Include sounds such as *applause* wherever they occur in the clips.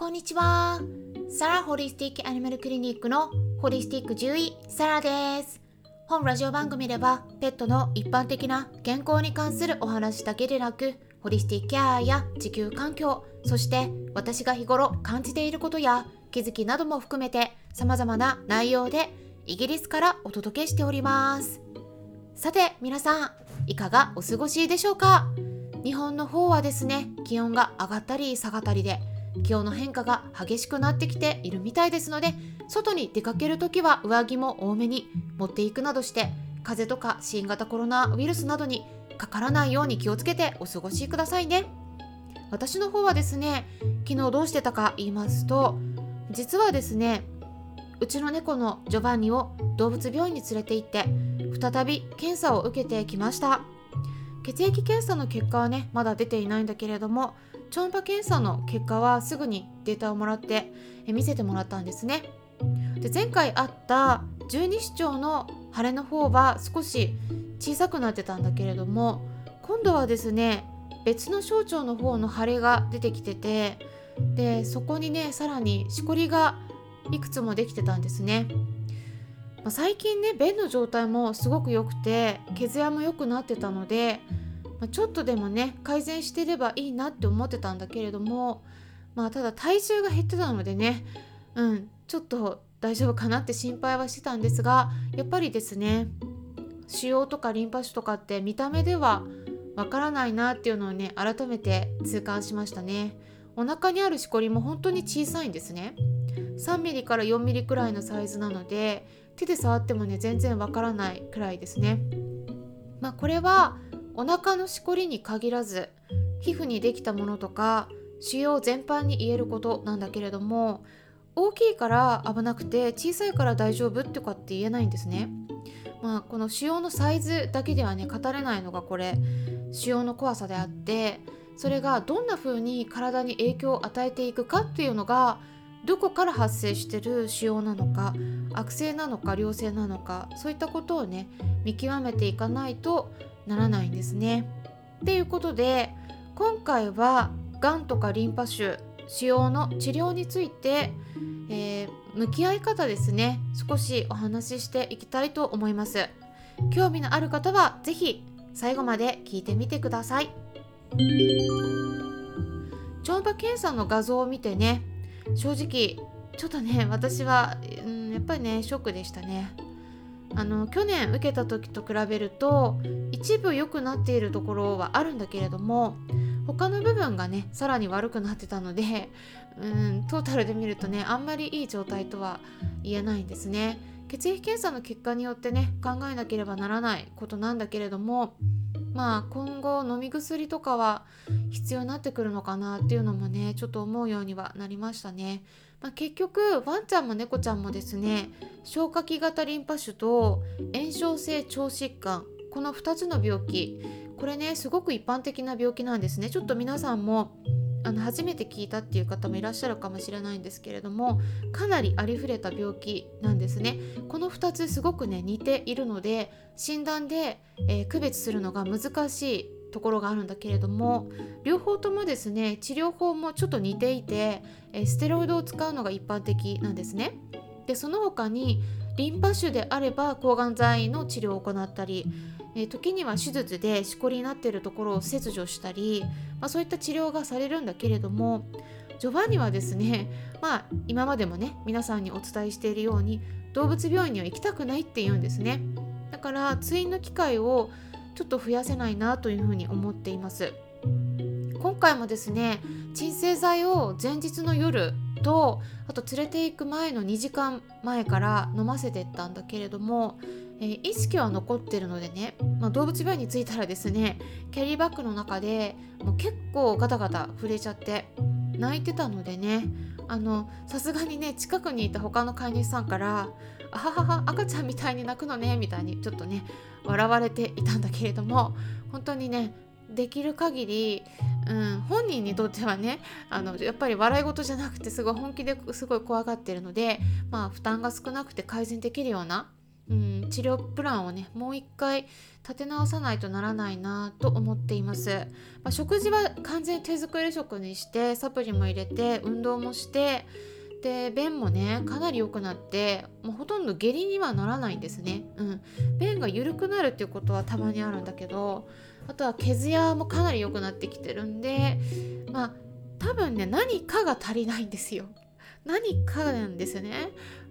こんにちは。サラホリスティックアニマルクリニックのホリスティック獣医サラです。本ラジオ番組ではペットの一般的な健康に関するお話だけでなく、ホリスティックケアや地球環境、そして私が日頃感じていることや気づきなども含めて様々な内容でイギリスからお届けしております。さて皆さん、いかがお過ごしでしょうか？日本の方はですね、気温が上がったり下がったりで気温の変化が激しくなってきているみたいですので外に出かけるときは上着も多めに持っていくなどして風邪とか新型コロナウイルスなどにかからないように気をつけてお過ごしくださいね。私の方はですね昨日どうしてたか言いますと実はですねうちの猫のジョバンニを動物病院に連れて行って再び検査を受けてきました。血液検査の結果はねまだ出ていないんだけれども超音波検査の結果はすぐにデータをもらって見せてもらったんですね。で前回あった十二指腸の腫れの方は少し小さくなってたんだけれども今度はですね別の小腸の方の腫れが出てきててでそこにねさらにしこりがいくつもできてたんですね、まあ、最近ね便の状態もすごく良くて毛艶も良くなってたのでまあ、ちょっとでもね改善してればいいなって思ってたんだけれどもまあただ体重が減ってたのでねうんちょっと大丈夫かなって心配はしてたんですがやっぱりですね腫瘍とかリンパ腫とかって見た目ではわからないなっていうのをね改めて痛感しましたね。お腹にあるしこりも本当に小さいんですね。3mm から 4mm くらいのサイズなので手で触ってもね全然わからないくらいですね。まあこれはお腹のしこりに限らず皮膚にできたものとか腫瘍全般に言えることなんだけれども大きいから危なくて小さいから大丈夫とかって言えないんですね。まあ、この腫瘍のサイズだけではね語れないのがこれ腫瘍の怖さであってそれがどんな風に体に影響を与えていくかっていうのがどこから発生してる腫瘍なのか悪性なのか良性なのかそういったことをね見極めていかないとならないんですね。っていうことで今回はがんとかリンパ腫腫瘍の治療について、えー、向き合い方ですね少しお話ししていきたいと思います。興味のある方は是非最後まで聞いてみてください。超音波検査の画像を見てね正直ちょっとね私は、うん、やっぱりねショックでしたね。あの去年受けた時と比べると一部良くなっているところはあるんだけれども他の部分がねさらに悪くなってたのでうんトータルで見るとねあんまりいい状態とは言えないんですね。血液検査の結果によってね考えなければならないことなんだけれどもまあ今後飲み薬とかは必要になってくるのかなっていうのもねちょっと思うようにはなりましたね。まあ、結局ワンちゃんも猫ちゃんもですね消化器型リンパ腫と炎症性腸疾患この2つの病気これねすごく一般的な病気なんですねちょっと皆さんもあの初めて聞いたっていう方もいらっしゃるかもしれないんですけれどもかなりありふれた病気なんですね。この2つすごくね似ているので診断で、えー、区別するのが難しいところがあるんだけれども両方ともですね治療法もちょっと似ていて、えー、ステロイドを使うのが一般的なんですね。でその他にリンパ腫であれば抗がん剤の治療を行ったりえー、時には手術でしこりになっているところを切除したり、まあ、そういった治療がされるんだけれどもジョバンニはですね *laughs* まあ今までもね皆さんにお伝えしているように動物病院には行きたくないって言うんですね。だから通院の機会をちょっと増やせないなというふうに思っています。今回もですね鎮静剤を前日の夜とあと連れて行く前の2時間前から飲ませてったんだけれどもえー、意識は残ってるのでね、まあ、動物病院に着いたらですねキャリーバッグの中でもう結構ガタガタ震えちゃって泣いてたのでねあのさすがにね近くにいた他の飼い主さんから「あははは赤ちゃんみたいに泣くのね」みたいにちょっとね笑われていたんだけれども本当にねできる限り、うん、本人にとってはねあのやっぱり笑い事じゃなくてすごい本気ですごい怖がってるので、まあ、負担が少なくて改善できるようなうん、治療プランをねもう一回立て直さないとならないなと思っています、まあ、食事は完全手作り食にしてサプリも入れて運動もしてで便もねかなり良くなってもうほとんど下痢にはならないんですね、うん、便が緩くなるっていうことはたまにあるんだけどあとは毛艶もかなり良くなってきてるんでまあ多分ね何かが足りないんですよ。何かなんですよね。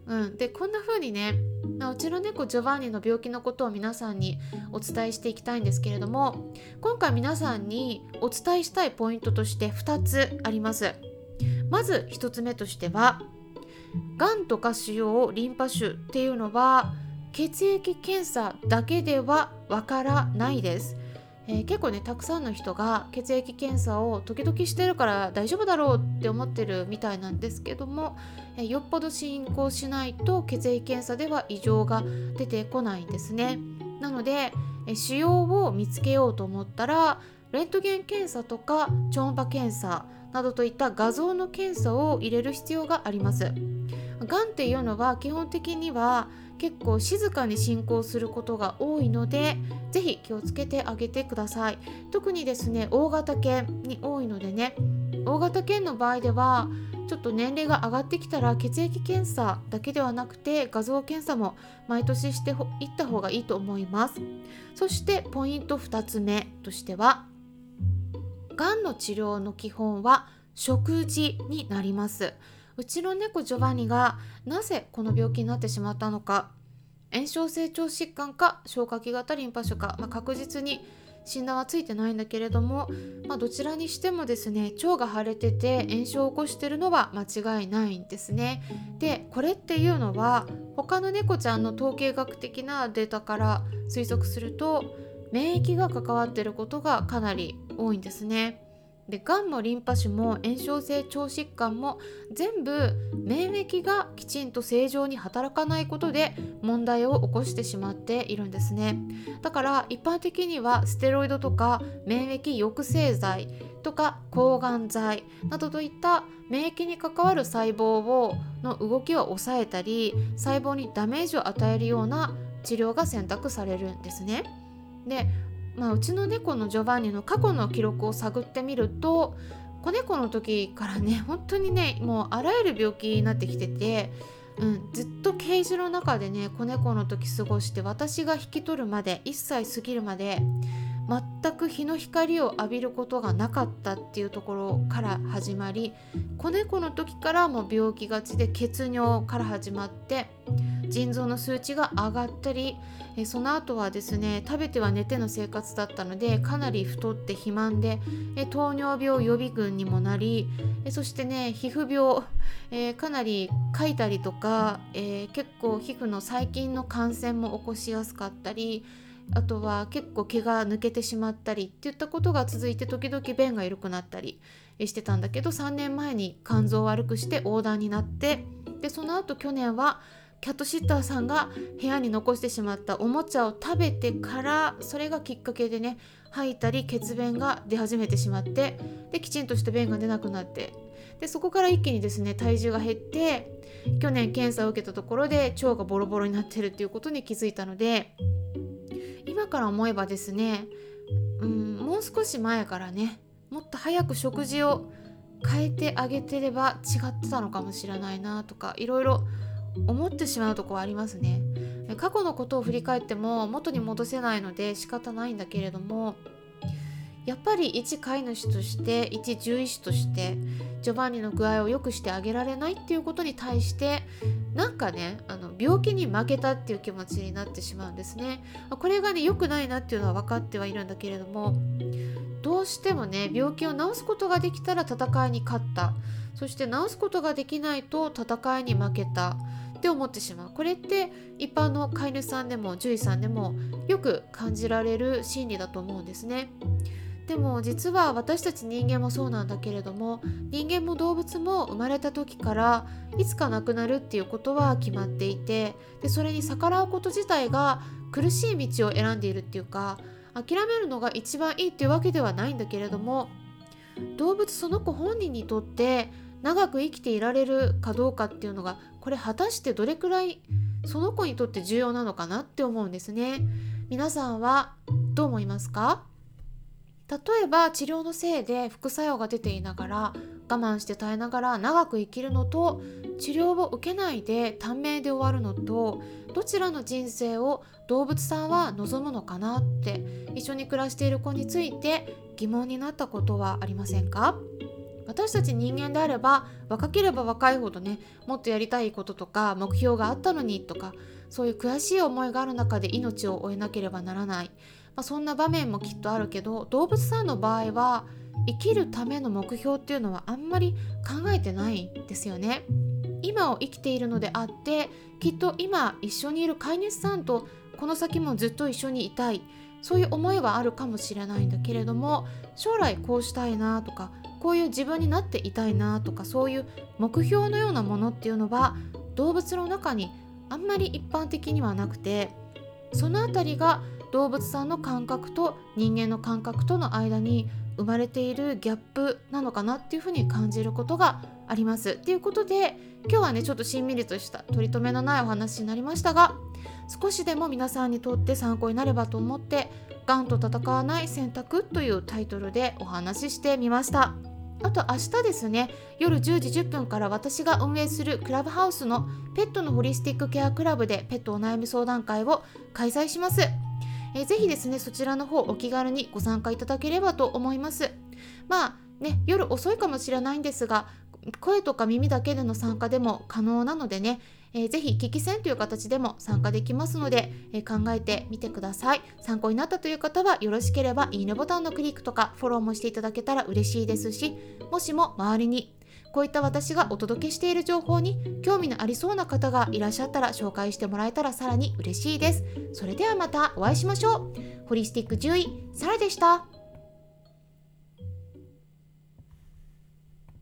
うん、でこんな風にね、うちの猫ジョバンニの病気のことを皆さんにお伝えしていきたいんですけれども今回皆さんにお伝えしたいポイントとして2つあります。まず1つ目としてはがんとか腫瘍リンパ腫っていうのは血液検査だけではわからないです。えー、結構ねたくさんの人が血液検査を時々してるから大丈夫だろうって思ってるみたいなんですけども、えー、よっぽど進行しないと血液検査では異常が出てこないんですねなので、えー、腫瘍を見つけようと思ったらレントゲン検査とか超音波検査などといった画像の検査を入れる必要があります。がんっていうのは基本的には結構静かに進行することが多いので是非気をつけてあげてください。特にですね大型犬に多いのでね大型犬の場合ではちょっと年齢が上がってきたら血液検査だけではなくて画像検査も毎年していった方がいいと思います。そしてポイント2つ目としてはがんの治療の基本は食事になります。うちの猫ジョバンニがなぜこの病気になってしまったのか炎症性腸疾患か消化器型リンパ腫か、まあ、確実に診断はついてないんだけれども、まあ、どちらにしてもですね腸が腫れてて炎症を起こしてるのは間違いないんですね。でこれっていうのは他の猫ちゃんの統計学的なデータから推測すると免疫が関わってることがかなり多いんですね。でがんもリンパ腫も炎症性腸疾患も全部免疫がきちんと正常に働かないことで問題を起こしてしまっているんですねだから一般的にはステロイドとか免疫抑制剤とか抗がん剤などといった免疫に関わる細胞をの動きを抑えたり細胞にダメージを与えるような治療が選択されるんですね。でまあ、うちの猫のジョバンニの過去の記録を探ってみると子猫の時からね *laughs* 本当にねもうあらゆる病気になってきてて、うん、ずっとケージの中でね子猫の時過ごして私が引き取るまで1歳過ぎるまで全く日の光を浴びることがなかったっていうところから始まり子猫の時からも病気がちで血尿から始まって腎臓の数値が上がったりえその後はですね食べては寝ての生活だったのでかなり太って肥満でえ糖尿病予備軍にもなりえそしてね皮膚病、えー、かなりかいたりとか、えー、結構皮膚の細菌の感染も起こしやすかったりあとは結構毛が抜けてしまったりっていったことが続いて時々便が緩くなったりしてたんだけど3年前に肝臓を悪くして横断になってでその後去年はキャットシッターさんが部屋に残してしまったおもちゃを食べてからそれがきっかけでね吐いたり血便が出始めてしまってできちんとした便が出なくなってでそこから一気にですね体重が減って去年検査を受けたところで腸がボロボロになってるっていうことに気づいたので今から思えばですねうんもう少し前からねもっと早く食事を変えてあげてれば違ってたのかもしれないなとかいろいろ思ってしまうとこはありますね。過去のことを振り返っても元に戻せないので仕方ないんだけれどもやっぱり一飼い主として一獣医師としてジョバンニの具合を良くしてあげられないっていうことに対してなんかねあの病気に負けたっていう気持ちになってしまうんですね。これがね良くないなっていうのは分かってはいるんだけれどもどうしてもね病気を治すことができたら戦いに勝った。そして治すことができないと戦いに負けたって思ってしまうこれって一般の飼い主さんでも獣医さんでもよく感じられる心理だと思うんですね。でも実は私たち人間もそうなんだけれども人間も動物も生まれた時からいつか亡くなるっていうことは決まっていてでそれに逆らうこと自体が苦しい道を選んでいるっていうか諦めるのが一番いいっていうわけではないんだけれども動物その子本人にとって長く生きていられるかどうかっていうのがこれ果たしてどれくらいその子にとって重要なのかなって思うんですね。皆さんはどう思いますか？例えば治療のせいで副作用が出ていながら我慢して耐えながら長く生きるのと治療を受けないで短命で終わるのとどちらの人生を動物さんは望むのかなって一緒に暮らしている子について疑問になったことはありませんか？私たち人間であれば若ければ若いほどねもっとやりたいこととか目標があったのにとかそういう悔しい思いがある中で命を終えなければならない、まあ、そんな場面もきっとあるけど動物さんの場合は生きるための目標っていうのはあんまり考えてないですよね。今を生きているのであってきっと今一緒にいる飼い主さんとこの先もずっと一緒にいたいそういう思いはあるかもしれないんだけれども将来こうしたいなとかこういう自分になっていたいなとかそういう目標のようなものっていうのは動物の中にあんまり一般的にはなくてその辺りが動物さんの感覚と人間の感覚との間に生まれているギャップなのかなっていうふうに感じることがあります。ということで今日はねちょっとしんみりとした取り留めのないお話になりましたが少しでも皆さんにとって参考になればと思って「がんと戦わない選択」というタイトルでお話ししてみました。あと明日ですね夜10時10分から私が運営するクラブハウスのペットのホリスティックケアクラブでペットお悩み相談会を開催します。えー、ぜひですねそちらの方お気軽にご参加いただければと思います。まあね夜遅いかもしれないんですが声とか耳だけでの参加でも可能なのでねえー、ぜひ聞き戦という形でも参加できますので、えー、考えてみてください。参考になったという方はよろしければいいねボタンのクリックとかフォローもしていただけたら嬉しいですしもしも周りにこういった私がお届けしている情報に興味のありそうな方がいらっしゃったら紹介してもらえたらさらに嬉しいです。それではまたお会いしましょう。ホリスティック獣医サラでした。